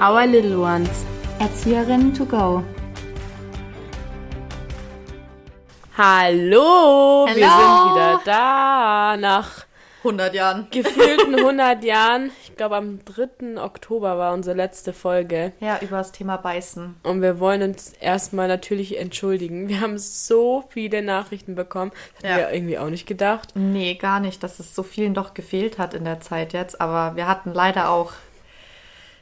Our Little Ones. Erzieherinnen to go. Hallo, wir Hello. sind wieder da nach 100 Jahren. gefühlten 100 Jahren. Ich glaube, am 3. Oktober war unsere letzte Folge. Ja, über das Thema Beißen. Und wir wollen uns erstmal natürlich entschuldigen. Wir haben so viele Nachrichten bekommen. Das hatten Ja. wir irgendwie auch nicht gedacht. Nee, gar nicht, dass es so vielen doch gefehlt hat in der Zeit jetzt. Aber wir hatten leider auch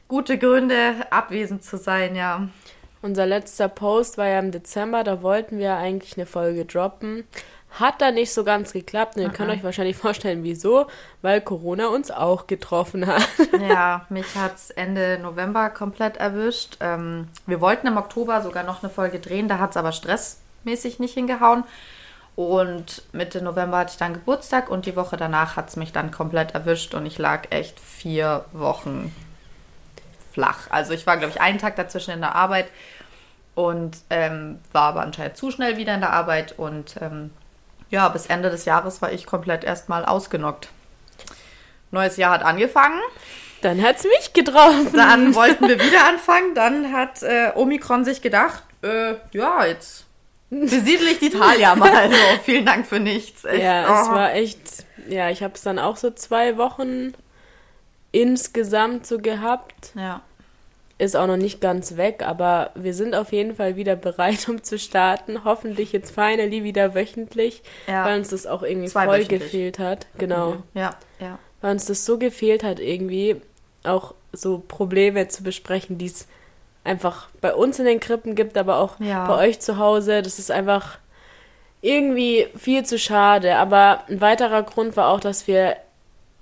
gute Gründe, abwesend zu sein, ja. Unser letzter Post war ja im Dezember. Da wollten wir eigentlich eine Folge droppen. Hat da nicht so ganz geklappt. Und ihr könnt euch wahrscheinlich vorstellen, wieso. Weil Corona uns auch getroffen hat. Ja, mich hat's Ende November komplett erwischt. Ähm, wir wollten im Oktober sogar noch eine Folge drehen, da hat's aber stressmäßig nicht hingehauen. Und Mitte November hatte ich dann Geburtstag und die Woche danach hat's mich dann komplett erwischt und ich lag echt vier Wochen flach. Also ich war, glaube ich, einen Tag dazwischen in der Arbeit und ähm, war aber anscheinend zu schnell wieder in der Arbeit und ähm, ja, bis Ende des Jahres war ich komplett erstmal ausgenockt. Neues Jahr hat angefangen. Dann hat's mich getroffen. Dann wollten wir wieder anfangen. Dann hat äh, Omikron sich gedacht, äh, ja, jetzt besiedle ich die Thalia mal. So, vielen Dank für nichts. Echt. Ja, Oh. es war echt, ja, ich habe es dann auch so zwei Wochen insgesamt so gehabt. Ja. Ist auch noch nicht ganz weg, aber wir sind auf jeden Fall wieder bereit, um zu starten. Hoffentlich jetzt finally wieder wöchentlich, Ja. weil uns das auch irgendwie voll Zweiwöchentlich. gefehlt hat. Genau. Ja, ja. Weil uns das so gefehlt hat, irgendwie auch so Probleme zu besprechen, die es einfach bei uns in den Krippen gibt, aber auch Ja. bei euch zu Hause. Das ist einfach irgendwie viel zu schade. Aber ein weiterer Grund war auch, dass wir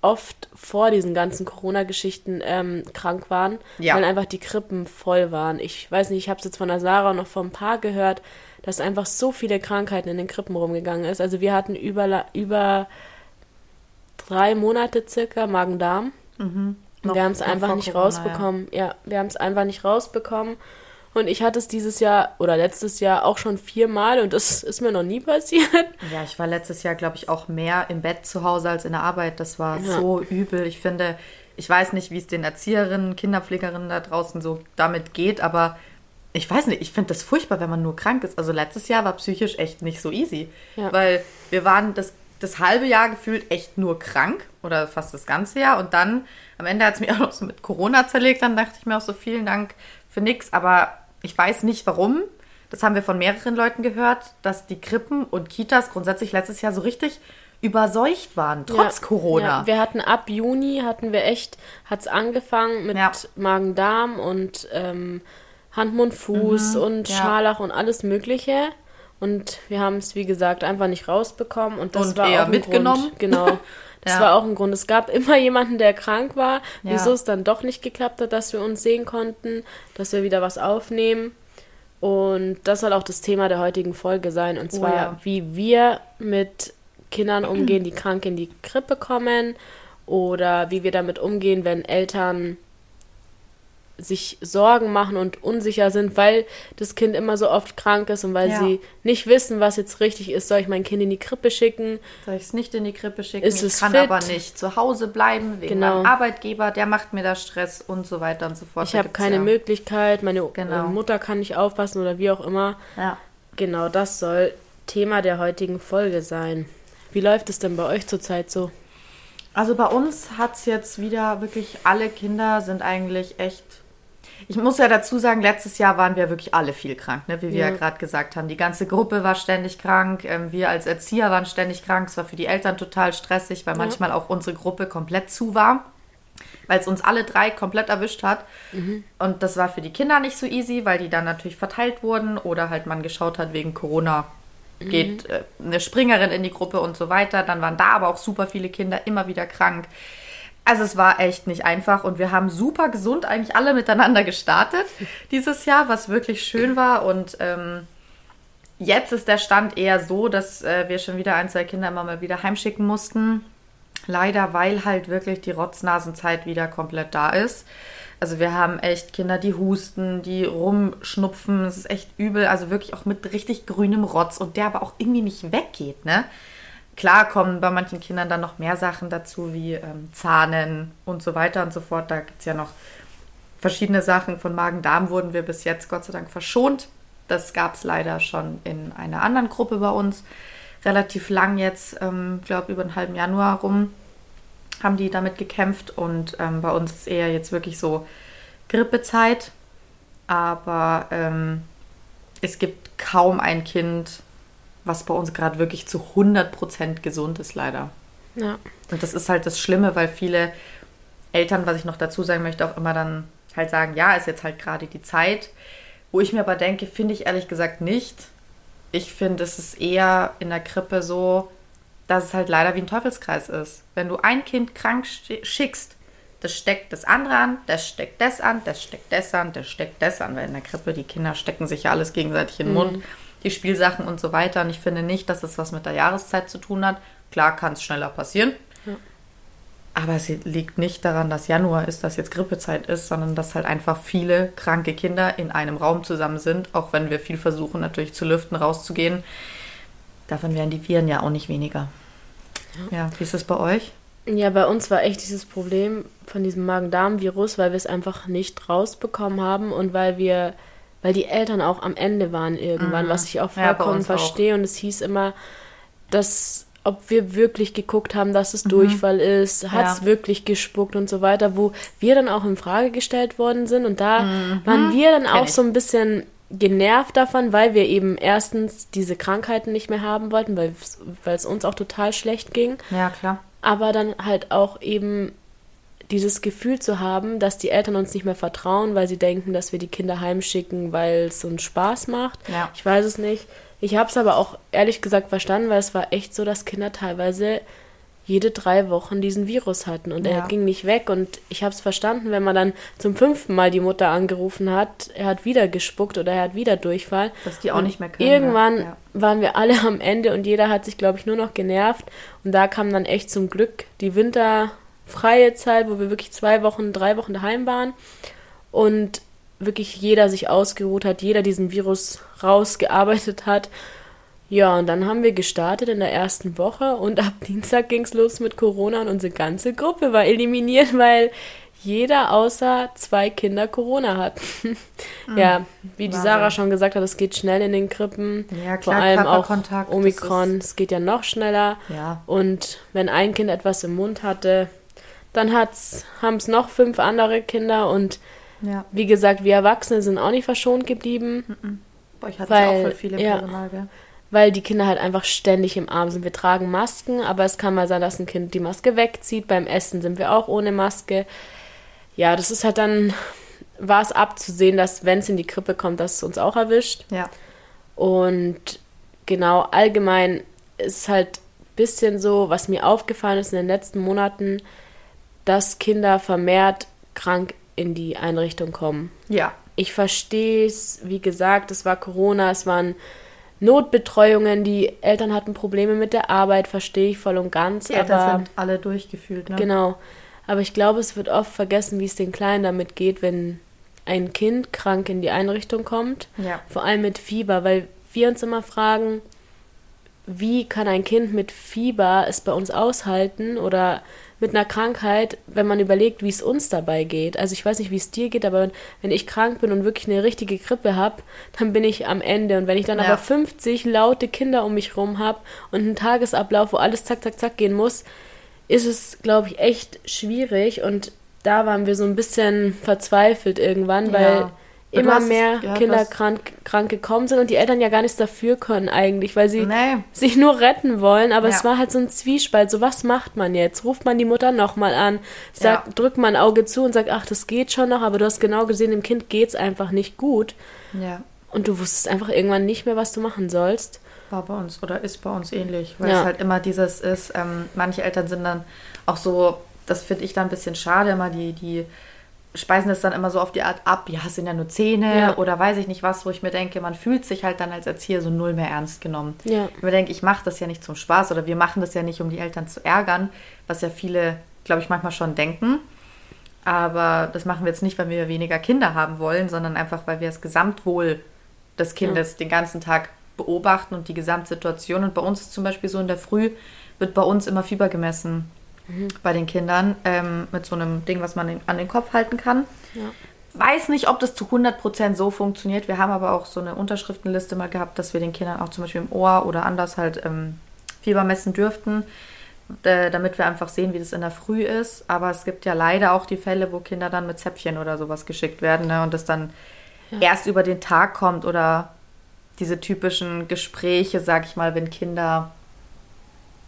oft vor diesen ganzen Corona-Geschichten ähm, krank waren, Ja. weil einfach die Krippen voll waren. Ich weiß nicht, ich habe es jetzt von der Sarah noch ein paar gehört, dass einfach so viele Krankheiten in den Krippen rumgegangen ist. Also wir hatten über, über drei Monate circa Magen-Darm. Und Noch- wir haben es einfach nicht Corona, rausbekommen. Ja, wir haben es einfach nicht rausbekommen. Und ich hatte es dieses Jahr oder letztes Jahr auch schon viermal und das ist mir noch nie passiert. Ja, ich war letztes Jahr, glaube ich, auch mehr im Bett zu Hause als in der Arbeit. Das war Ja. so übel. Ich finde, ich weiß nicht, wie es den Erzieherinnen, Kinderpflegerinnen da draußen so damit geht, aber ich weiß nicht, ich finde das furchtbar, wenn man nur krank ist. Also letztes Jahr war psychisch echt nicht so easy, Ja. weil wir waren das, das halbe Jahr gefühlt echt nur krank oder fast das ganze Jahr und dann am Ende hat es mir auch noch so mit Corona zerlegt, dann dachte ich mir auch so vielen Dank für nix, aber ich weiß nicht warum. Das haben wir von mehreren Leuten gehört, dass die Krippen und Kitas grundsätzlich letztes Jahr so richtig überseucht waren, trotz Ja. Corona. Ja, wir hatten ab Juni, hatten wir echt, hat es angefangen mit Ja. Magen-Darm und ähm, Hand, Mund, Fuß und Mhm. ja. Scharlach und alles Mögliche. Und wir haben es, wie gesagt, einfach nicht rausbekommen. Und das Und war eher auch mitgenommen. Grund. Genau. Das Ja. war auch ein Grund. Es gab immer jemanden, der krank war. Ja. Wieso es dann doch nicht geklappt hat, dass wir uns sehen konnten, dass wir wieder was aufnehmen. Und das soll auch das Thema der heutigen Folge sein. Und Oh zwar, ja. wie wir mit Kindern umgehen, die krank in die Krippe kommen. Oder wie wir damit umgehen, wenn Eltern sich Sorgen machen und unsicher sind, weil das Kind immer so oft krank ist und weil Ja. sie nicht wissen, was jetzt richtig ist. Soll ich mein Kind in die Krippe schicken? Soll ich es nicht in die Krippe schicken? Ist ich es kann fit? aber nicht zu Hause bleiben wegen Genau. meinem Arbeitgeber, der macht mir da Stress und so weiter und so fort. Ich habe keine ja. Möglichkeit, meine Genau. Mutter kann nicht aufpassen oder wie auch immer. Ja. Genau, das soll Thema der heutigen Folge sein. Wie läuft es denn bei euch zurzeit so? Also bei uns hat es jetzt wieder wirklich, alle Kinder sind eigentlich echt. Ich muss ja dazu sagen, letztes Jahr waren wir wirklich alle viel krank, ne? wie wir ja, Ja. gerade gesagt haben. Die ganze Gruppe war ständig krank, ähm, wir als Erzieher waren ständig krank. Es war für die Eltern total stressig, weil manchmal auch unsere Gruppe komplett zu war, weil es uns alle drei komplett erwischt hat. Und das war für die Kinder nicht so easy, weil die dann natürlich verteilt wurden oder halt man geschaut hat wegen Corona. Geht äh, eine Springerin in die Gruppe und so weiter. Dann waren da aber auch super viele Kinder immer wieder krank. Also es war echt nicht einfach und wir haben super gesund eigentlich alle miteinander gestartet dieses Jahr, was wirklich schön war und ähm, jetzt ist der Stand eher so, dass äh, wir schon wieder ein, zwei Kinder immer mal wieder heimschicken mussten. Leider, weil halt wirklich die Rotznasenzeit wieder komplett da ist. Also wir haben echt Kinder, die husten, die rumschnupfen. Es ist echt übel. Also wirklich auch mit richtig grünem Rotz und der aber auch irgendwie nicht weggeht, ne? Klar kommen bei manchen Kindern dann noch mehr Sachen dazu, wie ähm, Zahnen und so weiter und so fort. Da gibt es ja noch verschiedene Sachen von Magen-Darm wurden wir bis jetzt Gott sei Dank verschont. Das gab es leider schon in einer anderen Gruppe bei uns. Relativ lang jetzt, ähm, glaube über einen halben Januar rum, haben die damit gekämpft. Und ähm, bei uns ist eher jetzt wirklich so Grippezeit. Aber ähm, es gibt kaum ein Kind, was bei uns gerade wirklich zu 100% gesund ist, leider. Ja. Und das ist halt das Schlimme, weil viele Eltern, was ich noch dazu sagen möchte, auch immer dann halt sagen, ja, ist jetzt halt gerade die Zeit. Wo ich mir aber denke, finde ich ehrlich gesagt nicht. Ich finde, es ist eher in der Krippe so, dass es halt leider wie ein Teufelskreis ist. Wenn du ein Kind krank schickst, das steckt das andere an, das steckt das an, das steckt das an, das steckt das an. Weil in der Krippe die Kinder stecken sich ja alles gegenseitig in den Mund, die Spielsachen und so weiter. Und ich finde nicht, dass es was mit der Jahreszeit zu tun hat. Klar kann es schneller passieren. Aber es liegt nicht daran, dass Januar ist, dass jetzt Grippezeit ist, sondern dass halt einfach viele kranke Kinder in einem Raum zusammen sind, auch wenn wir viel versuchen, natürlich zu lüften, rauszugehen. Davon werden die Viren ja auch nicht weniger. Ja, wie ist es bei euch? Ja, bei uns war echt dieses Problem von diesem Magen-Darm-Virus, weil wir es einfach nicht rausbekommen haben und weil wir, weil die Eltern auch am Ende waren irgendwann, Mhm. was ich auch Ja, vollkommen auch. verstehe. Und es hieß immer, dass ob wir wirklich geguckt haben, dass es Mhm. Durchfall ist, hat es Ja. wirklich gespuckt und so weiter, wo wir dann auch in Frage gestellt worden sind. Und da waren wir dann Mhm. Auch so ein bisschen genervt davon, weil wir eben erstens diese Krankheiten nicht mehr haben wollten, weil es uns auch total schlecht ging Ja, klar. aber dann halt auch eben dieses Gefühl zu haben, dass die Eltern uns nicht mehr vertrauen, weil sie denken, dass wir die Kinder heimschicken, weil es uns Spaß macht. Ja. Ich weiß es nicht. Ich habe es aber auch ehrlich gesagt verstanden, weil es war echt so, dass Kinder teilweise jede drei Wochen diesen Virus hatten und Ja. er ging nicht weg. Und ich habe es verstanden, wenn man dann zum fünften Mal die Mutter angerufen hat, er hat wieder gespuckt oder er hat wieder Durchfall. Dass die auch Und nicht mehr können, Irgendwann ja. waren wir alle am Ende und jeder hat sich, glaube ich, nur noch genervt. Und da kam dann echt zum Glück die winterfreie Zeit, wo wir wirklich zwei Wochen, drei Wochen daheim waren und wirklich jeder sich ausgeruht hat, jeder diesen Virus rausgearbeitet hat. Ja, und dann haben wir gestartet in der ersten Woche und ab Dienstag ging es los mit Corona und unsere ganze Gruppe war eliminiert, weil jeder außer zwei Kinder Corona hat. ja, wie die. Sarah schon gesagt hat, es geht schnell in den Krippen. Ja, Vor klar, allem auch Omikron, es geht ja noch schneller. Ja. Und wenn ein Kind etwas im Mund hatte, dann haben es noch fünf andere Kinder und Ja. wie gesagt, wir Erwachsene sind auch nicht verschont geblieben, Bei euch ja Weil- auch voll viele ja. Personal, gell? weil die Kinder halt einfach ständig im Arm sind. Wir tragen Masken, aber es kann mal sein, dass ein Kind die Maske wegzieht. Beim Essen sind wir auch ohne Maske. Ja, das ist halt dann, war es abzusehen, dass wenn es in die Krippe kommt, dass es uns auch erwischt. Ja. Und genau, allgemein ist halt ein bisschen so, was mir aufgefallen ist in den letzten Monaten, dass Kinder vermehrt krank in die Einrichtung kommen. Ja. Ich verstehe es, wie gesagt, es war Corona, es waren Notbetreuungen, die Eltern hatten Probleme mit der Arbeit, verstehe ich voll und ganz. Die Eltern aber sind alle durchgefühlt, ne? Genau. Aber ich glaube, es wird oft vergessen, wie es den Kleinen damit geht, wenn ein Kind krank in die Einrichtung kommt. Ja. Vor allem mit Fieber, weil wir uns immer fragen, wie kann ein Kind mit Fieber es bei uns aushalten oder mit einer Krankheit, wenn man überlegt, wie es uns dabei geht. Also ich weiß nicht, wie es dir geht, aber wenn, wenn ich krank bin und wirklich eine richtige Grippe habe, dann bin ich am Ende. Und wenn ich dann Ja. aber 50 laute Kinder um mich rum habe und einen Tagesablauf, wo alles zack, zack, zack gehen muss, ist es, glaube ich, echt schwierig. Und da waren wir so ein bisschen verzweifelt irgendwann, Ja. weil du immer es mehr gehört, Kinder krank, krank gekommen sind und die Eltern ja gar nichts dafür können eigentlich, weil sie Nee. sich nur retten wollen. Aber es Ja. war halt so ein Zwiespalt. So, was macht man jetzt? Ruft man die Mutter nochmal an, sagt, Ja. drückt man ein Auge zu und sagt, ach, das geht schon noch, aber du hast genau gesehen, dem Kind geht's einfach nicht gut. Ja. Und du wusstest einfach irgendwann nicht mehr, was du machen sollst. War bei uns oder ist bei uns ähnlich, weil Ja. es halt immer dieses ist, ähm, manche Eltern sind dann auch so, das finde ich dann ein bisschen schade, immer die, die speisen es dann immer so auf die Art ab, ja, es sind ja nur Zähne Ja. oder weiß ich nicht was, wo ich mir denke, man fühlt sich halt dann als Erzieher so null mehr ernst genommen. Ja. Ich mir denke, ich mache das ja nicht zum Spaß oder wir machen das ja nicht, um die Eltern zu ärgern, was ja viele, glaube ich, manchmal schon denken. Aber das machen wir jetzt nicht, weil wir weniger Kinder haben wollen, sondern einfach, weil wir das Gesamtwohl des Kindes den ganzen Tag beobachten und die Gesamtsituation. Und bei uns ist zum Beispiel so in der Früh wird bei uns immer Fieber gemessen bei den Kindern ähm, mit so einem Ding, was man an den Kopf halten kann. Ja. weiß nicht, ob das zu 100% so funktioniert. Wir haben aber auch so eine Unterschriftenliste mal gehabt, dass wir den Kindern auch zum Beispiel im Ohr oder anders halt ähm, Fieber messen dürften, äh, damit wir einfach sehen, wie das in der Früh ist. Aber es gibt ja leider auch die Fälle, wo Kinder dann mit Zäpfchen oder sowas geschickt werden ne? und das dann ja. erst über den Tag kommt oder diese typischen Gespräche, sag ich mal, wenn Kinder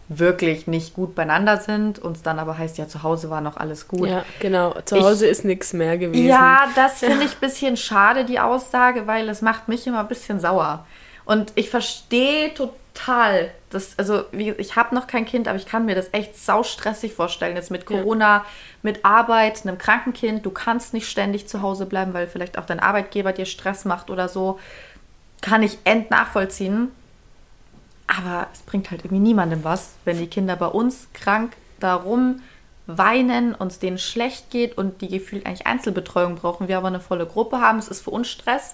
wirklich nicht gut beieinander sind, uns dann aber heißt, ja, zu Hause war noch alles gut. Ja, genau. Zu Hause ich, ist nichts mehr gewesen. Ja, das finde ich ein bisschen schade, die Aussage, weil es macht mich immer ein bisschen sauer. Und ich verstehe total, dass, also wie, ich habe noch kein Kind, aber ich kann mir das echt saustressig vorstellen. Jetzt mit Corona, ja. mit Arbeit, einem kranken Kind, du kannst nicht ständig zu Hause bleiben, weil vielleicht auch dein Arbeitgeber dir Stress macht oder so. Kann ich end nachvollziehen. Aber es bringt halt irgendwie niemandem was, wenn die Kinder bei uns krank darum weinen, uns denen schlecht geht und die gefühlt eigentlich Einzelbetreuung brauchen, wir aber eine volle Gruppe haben. Es ist für uns Stress.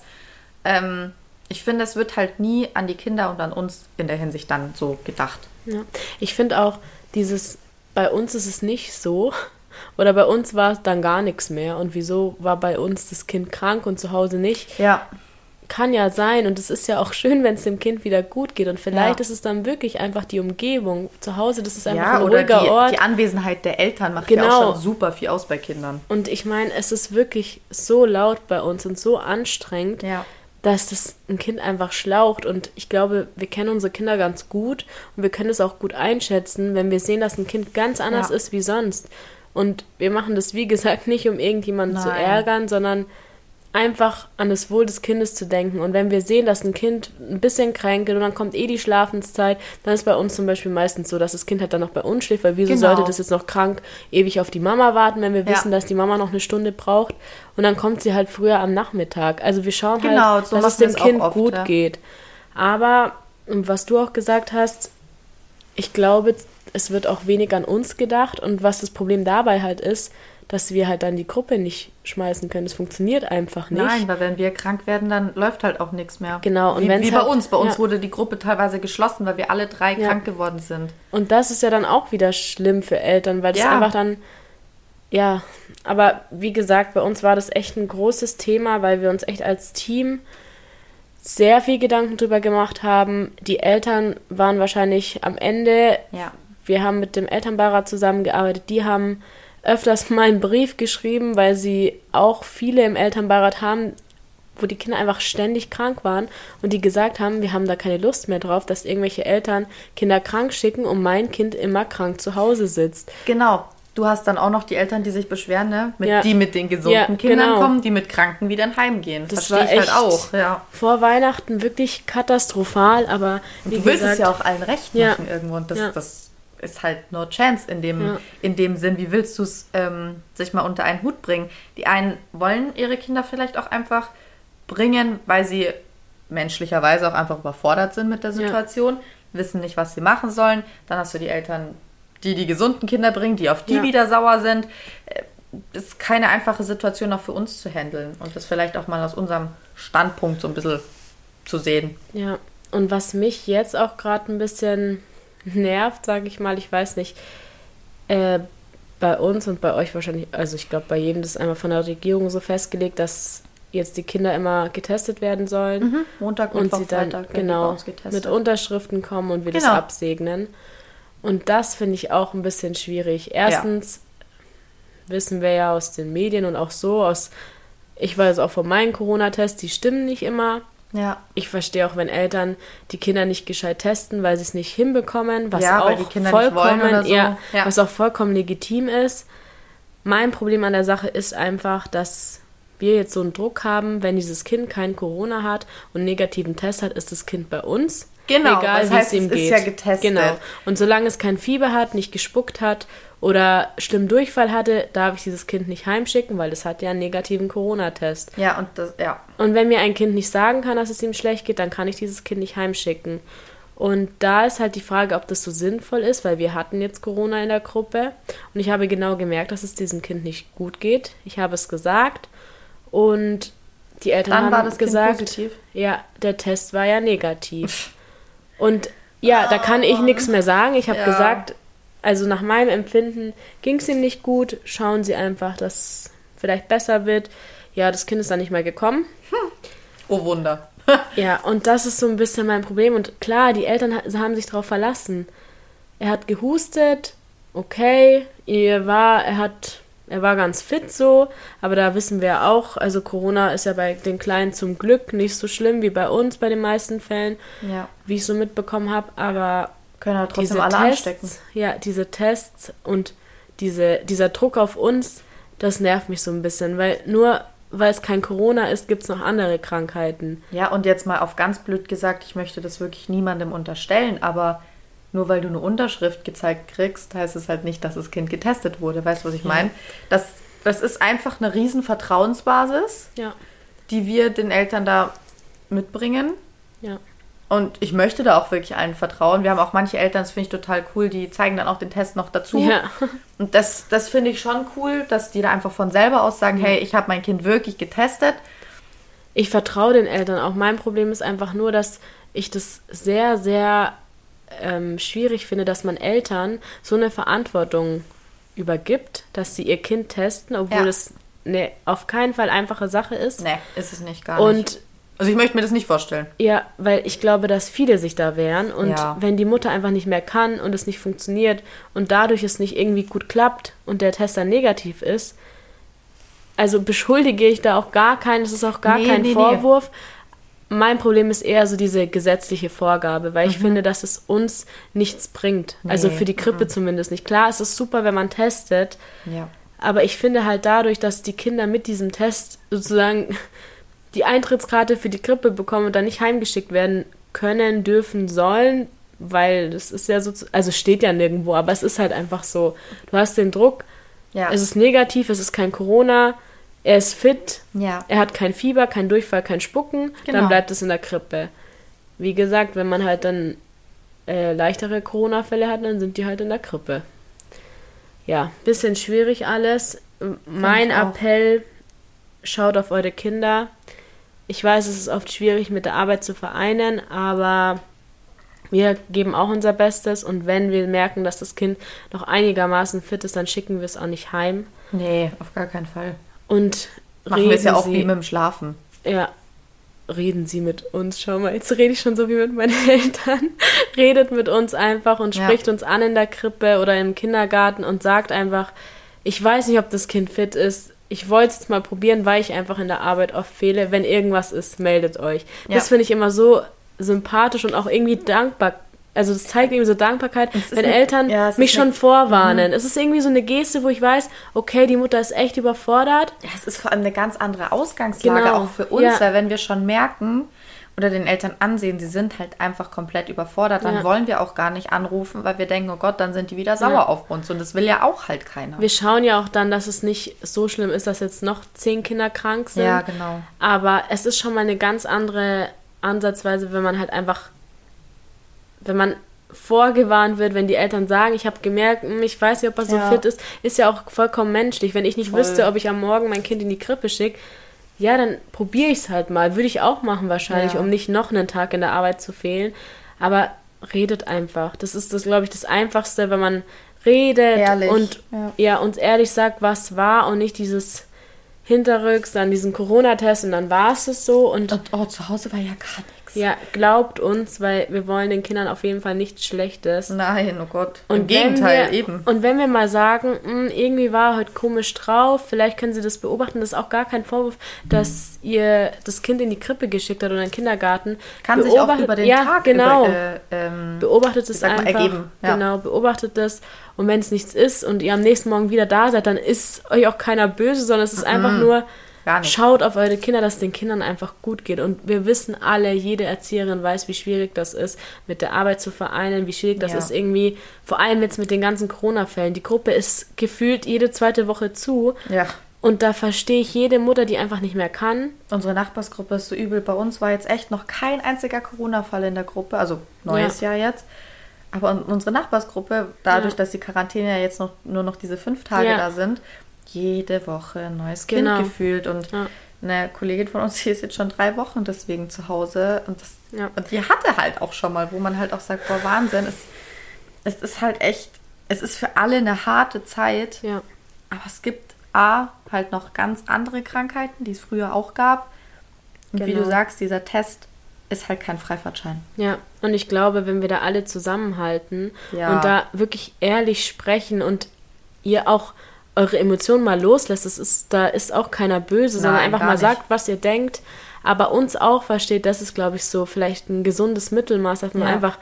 Ähm, ich finde, es wird halt nie an die Kinder und an uns in der Hinsicht dann so gedacht. Ja. Ich finde auch, dieses, bei uns ist es nicht so. Oder bei uns war es dann gar nichts mehr. Und wieso war bei uns das Kind krank und zu Hause nicht? Ja kann ja sein und es ist ja auch schön, wenn es dem Kind wieder gut geht und vielleicht ja. ist es dann wirklich einfach die Umgebung zu Hause, das ist einfach ja, ein ruhiger die, Ort. Die Anwesenheit der Eltern macht genau. ja auch schon super viel aus bei Kindern. Und ich meine, es ist wirklich so laut bei uns und so anstrengend, ja. dass das ein Kind einfach schlaucht und ich glaube, wir kennen unsere Kinder ganz gut und wir können es auch gut einschätzen, wenn wir sehen, dass ein Kind ganz anders ist wie sonst. Und wir machen das, wie gesagt, nicht, um irgendjemanden Nein. zu ärgern, sondern einfach an das Wohl des Kindes zu denken. Und wenn wir sehen, dass ein Kind ein bisschen kränkelt und dann kommt eh die Schlafenszeit, dann ist bei uns zum Beispiel meistens so, dass das Kind halt dann noch bei uns schläft, weil wieso genau. sollte das jetzt noch krank ewig auf die Mama warten, wenn wir ja. wissen, dass die Mama noch eine Stunde braucht und dann kommt sie halt früher am Nachmittag. Also wir schauen halt, genau, halt, so dass es dem Kind oft, gut ja. geht. Aber, was du auch gesagt hast, ich glaube, es wird auch wenig an uns gedacht und was das Problem dabei halt ist, dass wir halt dann die Gruppe nicht schmeißen können. Das funktioniert einfach nicht. Nein, weil wenn wir krank werden, dann läuft halt auch nichts mehr. Genau. Und wie, wie bei halt, uns. Bei uns ja. wurde die Gruppe teilweise geschlossen, weil wir alle drei ja. krank geworden sind. Und das ist ja dann auch wieder schlimm für Eltern, weil das ja. einfach dann, ja, aber wie gesagt, bei uns war das echt ein großes Thema, weil wir uns echt als Team sehr viel Gedanken drüber gemacht haben. Die Eltern waren wahrscheinlich am Ende. Ja. Wir haben mit dem Elternbeirat zusammengearbeitet. Die haben öfters mal einen Brief geschrieben, weil sie auch viele im Elternbeirat haben, wo die Kinder einfach ständig krank waren und die gesagt haben, wir haben da keine Lust mehr drauf, dass irgendwelche Eltern Kinder krank schicken und mein Kind immer krank zu Hause sitzt. Genau. Du hast dann auch noch die Eltern, die sich beschweren, ne? Mit, ja. Die mit den gesunden ja, Kindern genau. kommen, die mit Kranken wieder in Heim gehen. Das Verstehe war ich halt auch. Ja. Vor Weihnachten wirklich katastrophal, aber wie du willst gesagt, es ja auch allen recht machen irgendwo und das, das ist halt no chance in dem, ja. in dem Sinn. Wie willst du es ähm, sich mal unter einen Hut bringen? Die einen wollen ihre Kinder vielleicht auch einfach bringen, weil sie menschlicherweise auch einfach überfordert sind mit der Situation, ja. wissen nicht, was sie machen sollen. Dann hast du die Eltern, die die gesunden Kinder bringen, die auf die ja. wieder sauer sind. Äh, ist keine einfache Situation auch für uns zu handeln und das vielleicht auch mal aus unserem Standpunkt so ein bisschen zu sehen. Ja, und was mich jetzt auch gerade ein bisschen nervt, sage ich mal. Ich weiß nicht, äh, bei uns und bei euch wahrscheinlich, also ich glaube, bei jedem das ist einmal von der Regierung so festgelegt, dass jetzt die Kinder immer getestet werden sollen. Mhm. Montag und, und sie dann Freitag genau mit Unterschriften kommen und wir genau. das absegnen. Und das finde ich auch ein bisschen schwierig. Erstens ja. wissen wir ja aus den Medien und auch so aus, ich weiß auch von meinen Corona-Tests, die stimmen nicht immer. Ja. Ich verstehe auch, wenn Eltern die Kinder nicht gescheit testen, weil sie es nicht hinbekommen, was ja, auch vollkommen, so. ja, ja. was auch vollkommen legitim ist. Mein Problem an der Sache ist einfach, dass wir jetzt so einen Druck haben, wenn dieses Kind kein Corona hat und einen negativen Test hat, ist das Kind bei uns. Genau, egal wie es ihm geht. Ist ja getestet. Genau. Und solange es kein Fieber hat, nicht gespuckt hat oder schlimmen Durchfall hatte, darf ich dieses Kind nicht heimschicken, weil es hat ja einen negativen Corona-Test. Ja, und das, ja. Und wenn mir ein Kind nicht sagen kann, dass es ihm schlecht geht, dann kann ich dieses Kind nicht heimschicken. Und da ist halt die Frage, ob das so sinnvoll ist, weil wir hatten jetzt Corona in der Gruppe und ich habe genau gemerkt, dass es diesem Kind nicht gut geht. Ich habe es gesagt und die Eltern Dann haben war das gesagt, positiv. ja, der Test war ja negativ. und ja, da kann ich nichts mehr sagen. Ich habe ja. gesagt, also nach meinem Empfinden ging es ihm nicht gut. Schauen Sie einfach, dass vielleicht besser wird. ja, das Kind ist dann nicht mehr gekommen. Oh Wunder. Ja, und das ist so ein bisschen mein Problem. Und klar, die Eltern ha- haben sich darauf verlassen. Er hat gehustet, okay, er war, er hat, er war ganz fit so, aber da wissen wir ja auch, also Corona ist ja bei den Kleinen zum Glück nicht so schlimm wie bei uns bei den meisten Fällen, Ja. wie ich so mitbekommen habe, aber Können halt trotzdem alle Tests, anstecken. ja, diese Tests und diese, dieser Druck auf uns, das nervt mich so ein bisschen, weil nur weil es kein Corona ist, gibt es noch andere Krankheiten. Ja, und jetzt mal auf ganz blöd gesagt, ich möchte das wirklich niemandem unterstellen, aber nur weil du eine Unterschrift gezeigt kriegst, heißt es halt nicht, dass das Kind getestet wurde. Weißt du, was ich meine? Das, das ist einfach eine riesen Vertrauensbasis, Ja, die wir den Eltern da mitbringen. ja. Und ich möchte da auch wirklich allen vertrauen. Wir haben auch manche Eltern, das finde ich total cool, die zeigen dann auch den Test noch dazu. Ja. Und das, das finde ich schon cool, dass die da einfach von selber aus sagen, hey, ich habe mein Kind wirklich getestet. Ich vertraue den Eltern auch. Mein Problem ist einfach nur, dass ich das sehr, sehr ähm, schwierig finde, dass man Eltern so eine Verantwortung übergibt, dass sie ihr Kind testen, obwohl Ja. es eine auf keinen Fall einfache Sache ist. Nee, ist es nicht gar nicht. Und Also ich möchte mir das nicht vorstellen. ja, weil ich glaube, dass viele sich da wehren und Ja. wenn die Mutter einfach nicht mehr kann und es nicht funktioniert und dadurch es nicht irgendwie gut klappt und der Test dann negativ ist, also beschuldige ich da auch gar keinen, es ist auch gar Nee, kein nee, nee. Mein Problem ist eher so diese gesetzliche Vorgabe, weil ich finde, dass es uns nichts bringt. Also Mhm. Nee, für die Krippe zumindest nicht. Klar, es ist super, wenn man testet, Ja. aber ich finde halt dadurch, dass die Kinder mit diesem Test sozusagen die Eintrittskarte für die Krippe bekommen und dann nicht heimgeschickt werden können, dürfen, sollen, weil das ist ja so, also steht ja nirgendwo, aber es ist halt einfach so. Du hast den Druck, Ja. es ist negativ, es ist kein Corona, er ist fit, ja. er hat kein Fieber, kein Durchfall, kein Spucken, Genau. dann bleibt es in der Krippe. Wie gesagt, wenn man halt dann äh, leichtere Corona-Fälle hat, dann sind die halt in der Krippe. Ja, bisschen schwierig alles. M- Mein. Appell, schaut auf eure Kinder. Ich weiß, es ist oft schwierig mit der Arbeit zu vereinen, aber wir geben auch unser Bestes und wenn wir merken, dass das Kind noch einigermaßen fit ist, dann schicken wir es auch nicht heim. Nee, auf gar keinen Fall. Und Machen wir es ja auch Sie- wie mit dem Schlafen. ja, reden Sie mit uns. Schau mal, jetzt rede ich schon so wie mit meinen Eltern. Redet mit uns einfach und Ja. spricht uns an in der Krippe oder im Kindergarten und sagt einfach, ich weiß nicht, ob das Kind fit ist. Ich wollte es jetzt mal probieren, weil ich einfach in der Arbeit oft fehle. Wenn irgendwas ist, meldet euch. Ja. Das finde ich immer so sympathisch und auch irgendwie dankbar. Also das zeigt irgendwie so Dankbarkeit, wenn eine- Eltern ja, mich schon eine- Mhm. vorwarnen. Es ist irgendwie so eine Geste, wo ich weiß, okay, die Mutter ist echt überfordert. Ja, es ist vor allem eine ganz andere Ausgangslage Genau. auch für uns, Ja. weil wenn wir schon merken oder den Eltern ansehen, sie sind halt einfach komplett überfordert, dann wollen wir auch gar nicht anrufen, weil wir denken, oh Gott, dann sind die wieder sauer auf uns und das will ja auch halt keiner. Wir schauen ja auch dann, dass es nicht so schlimm ist, dass jetzt noch zehn Kinder krank sind. ja, genau. Aber es ist schon mal eine ganz andere Ansatzweise, wenn man halt einfach, wenn man vorgewarnt wird, wenn die Eltern sagen, ich habe gemerkt, hm, ich weiß nicht, ob er so Ja. fit ist, ist ja auch vollkommen menschlich. Wenn ich nicht Voll. wüsste, ob ich am Morgen mein Kind in die Krippe schicke, ja, dann probiere ich es halt mal. Würde ich auch machen wahrscheinlich, Ja. um nicht noch einen Tag in der Arbeit zu fehlen. Aber redet einfach. Das ist das, glaube ich, das Einfachste, wenn man redet Ehrlich, und ja. ja, uns ehrlich sagt, was war und nicht dieses hinterrücks, dann diesen Corona-Test und dann war es es so und Und oh, zu Hause war ja gar nichts. ja, glaubt uns, weil wir wollen den Kindern auf jeden Fall nichts Schlechtes. Nein, oh Gott. Und Im Gegenteil, wir, eben. Und wenn wir mal sagen, "Hm, irgendwie war er heute komisch drauf, vielleicht können Sie das beobachten, das ist auch gar kein Vorwurf, dass ihr das Kind in die Krippe geschickt habt oder in den Kindergarten. Kann sich auch Beobachtet- über den ja, Tag genau. über, äh, ähm, beobachtet es einfach. ergeben, ja. Genau, beobachtet es. Und wenn es nichts ist und ihr am nächsten Morgen wieder da seid, dann ist euch auch keiner böse, sondern es ist einfach nur, schaut auf eure Kinder, dass es den Kindern einfach gut geht. Und wir wissen alle, jede Erzieherin weiß, wie schwierig das ist, mit der Arbeit zu vereinen, wie schwierig das Ja. ist irgendwie, vor allem jetzt mit den ganzen Corona-Fällen. Die Gruppe ist gefühlt jede zweite Woche zu. ja. Und da verstehe ich jede Mutter, die einfach nicht mehr kann. Unsere Nachbarsgruppe ist so übel. Bei uns war jetzt echt noch kein einziger Corona-Fall in der Gruppe, also neues Jahr jetzt. Aber un- unsere Nachbarsgruppe, dadurch, Ja. dass die Quarantäne ja jetzt noch, nur noch diese fünf Tage Ja. da sind, jede Woche ein neues Genau. Kind gefühlt. Und Ja. eine Kollegin von uns, die ist jetzt schon drei Wochen deswegen zu Hause. Und, das, und die hatte halt auch schon mal, wo man halt auch sagt, boah, Wahnsinn, es, es ist halt echt, es ist für alle eine harte Zeit. Ja. Aber es gibt A, halt noch ganz andere Krankheiten, die es früher auch gab. Und wie Genau. du sagst, dieser Test ist halt kein Freifahrtschein. Ja, und ich glaube, wenn wir da alle zusammenhalten Ja. und da wirklich ehrlich sprechen und ihr auch eure Emotionen mal loslässt, das ist, da ist auch keiner böse, sondern Nein, einfach gar mal nicht. sagt, was ihr denkt, aber uns auch versteht, das ist, glaube ich, so vielleicht ein gesundes Mittelmaß, dass man Ja. einfach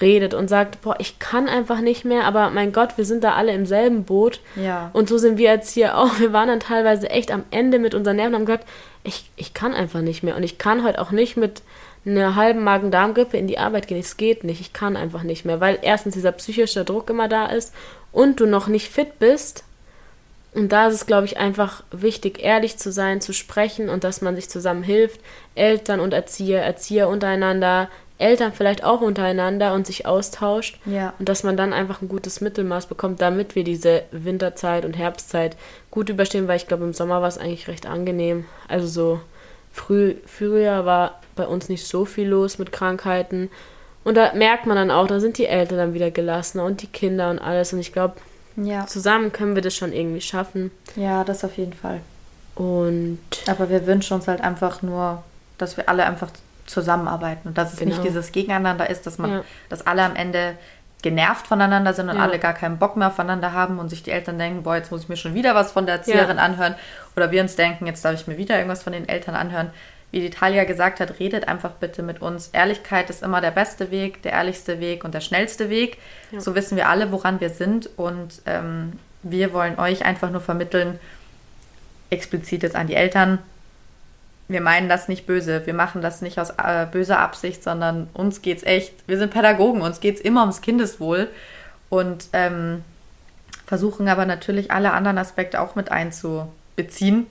redet und sagt, boah, ich kann einfach nicht mehr, aber mein Gott, wir sind da alle im selben Boot. Ja. Und so sind wir jetzt hier auch. Wir waren dann teilweise echt am Ende mit unseren Nerven und haben gesagt, ich, ich kann einfach nicht mehr. Und ich kann heute auch nicht mit einer halben Magen-Darm-Grippe in die Arbeit gehen. Es geht nicht. Ich kann einfach nicht mehr, weil erstens dieser psychische Druck immer da ist und du noch nicht fit bist. Und da ist es, glaube ich, einfach wichtig, ehrlich zu sein, zu sprechen und dass man sich zusammen hilft. Eltern und Erzieher, Erzieher untereinander, Eltern vielleicht auch untereinander und sich austauscht. Ja. Und dass man dann einfach ein gutes Mittelmaß bekommt, damit wir diese Winterzeit und Herbstzeit gut überstehen, weil ich glaube, im Sommer war es eigentlich recht angenehm. Also so früh, früher war bei uns nicht so viel los mit Krankheiten. Und da merkt man dann auch, da sind die Eltern dann wieder gelassener und die Kinder und alles. Und ich glaube, Ja. zusammen können wir das schon irgendwie schaffen. Ja, das auf jeden Fall. Und Aber wir wünschen uns halt einfach nur, dass wir alle einfach zusammenarbeiten und dass es nicht Genau. dieses Gegeneinander ist, dass man, Ja. dass alle am Ende genervt voneinander sind und Ja. alle gar keinen Bock mehr aufeinander haben und sich die Eltern denken, boah, jetzt muss ich mir schon wieder was von der Erzieherin Ja. anhören oder wir uns denken, jetzt darf ich mir wieder irgendwas von den Eltern anhören. Wie die Talia gesagt hat, redet einfach bitte mit uns. Ehrlichkeit ist immer der beste Weg, der ehrlichste Weg und der schnellste Weg. So wissen wir alle, woran wir sind und ähm, wir wollen euch einfach nur vermitteln, explizit jetzt an die Eltern, wir meinen das nicht böse, wir machen das nicht aus äh, böser Absicht, sondern uns geht's echt, wir sind Pädagogen, uns geht's immer ums Kindeswohl und ähm, versuchen aber natürlich alle anderen Aspekte auch mit einzubeziehen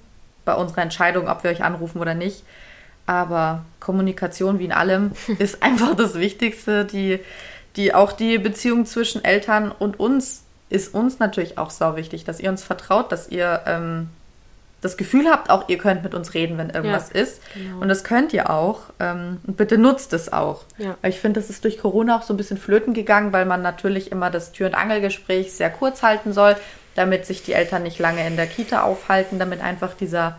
bei unserer Entscheidung, ob wir euch anrufen oder nicht. Aber Kommunikation wie in allem ist einfach das Wichtigste, die, die auch die Beziehung zwischen Eltern und uns ist uns natürlich auch sau wichtig, dass ihr uns vertraut, dass ihr ähm, das Gefühl habt, auch ihr könnt mit uns reden, wenn irgendwas Ja, ist. genau. Und das könnt ihr auch. Ähm, und bitte nutzt es auch. Ja. Weil ich finde, das ist durch Corona auch so ein bisschen flöten gegangen, weil man natürlich immer das Tür- und Angelgespräch sehr kurz halten soll, damit sich die Eltern nicht lange in der Kita aufhalten, damit einfach dieser,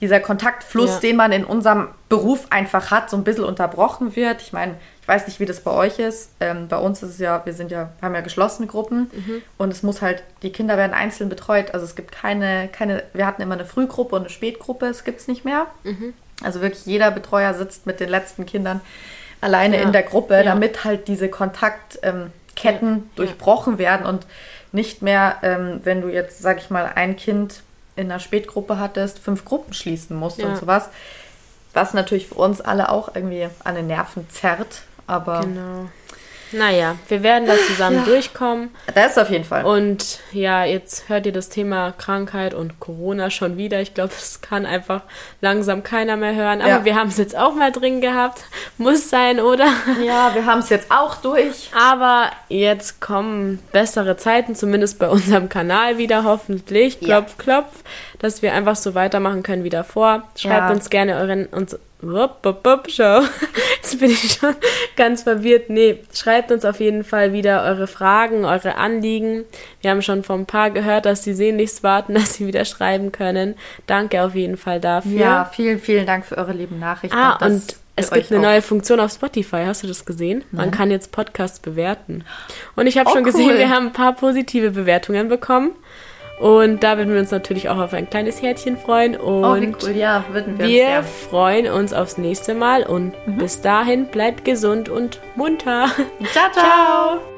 dieser Kontaktfluss, Ja. den man in unserem Beruf einfach hat, so ein bisschen unterbrochen wird. Ich meine, ich weiß nicht, wie das bei euch ist. Ähm, bei uns ist es ja, wir sind ja, haben ja geschlossene Gruppen und es muss halt, die Kinder werden einzeln betreut. Also es gibt keine, keine, wir hatten immer eine Frühgruppe und eine Spätgruppe, es gibt es nicht mehr. Also wirklich jeder Betreuer sitzt mit den letzten Kindern alleine Ja. in der Gruppe, Ja. damit halt diese Kontaktketten ähm, Ja. durchbrochen werden und nicht mehr, ähm, wenn du jetzt, sag ich mal, ein Kind in einer Spätgruppe hattest, fünf Gruppen schließen musst und sowas. Was natürlich für uns alle auch irgendwie an den Nerven zerrt. Aber genau. Naja, wir werden da zusammen durchkommen. das ist auf jeden Fall. Und ja, jetzt hört ihr das Thema Krankheit und Corona schon wieder. Ich glaube, das kann einfach langsam keiner mehr hören. Aber Ja. wir haben es jetzt auch mal drin gehabt. Muss sein, oder? ja, wir haben es jetzt auch durch. Aber jetzt kommen bessere Zeiten, zumindest bei unserem Kanal wieder, hoffentlich. Ja. Klopf, klopf, dass wir einfach so weitermachen können wie davor. Schreibt Ja. uns gerne euren. Uns, wupp, wupp, wupp, schau. Jetzt bin ich schon ganz verwirrt. Nee, schreibt uns auf jeden Fall wieder eure Fragen, eure Anliegen. Wir haben schon von ein paar gehört, dass sie sehnlichst warten, dass sie wieder schreiben können. Danke auf jeden Fall dafür. Ja, vielen, vielen Dank für eure lieben Nachrichten. Ah, und es gibt eine auch- neue Funktion auf Spotify. Hast du das gesehen? Man kann jetzt Podcasts bewerten. Und ich habe Oh, schon gesehen, cool. wir haben ein paar positive Bewertungen bekommen. Und da würden wir uns natürlich auch auf ein kleines Herzchen freuen. Und Oh, wie cool, ja, würden wir, wir uns freuen uns aufs nächste Mal. Und Mhm. bis dahin bleibt gesund und munter. Ciao, ciao. Ciao.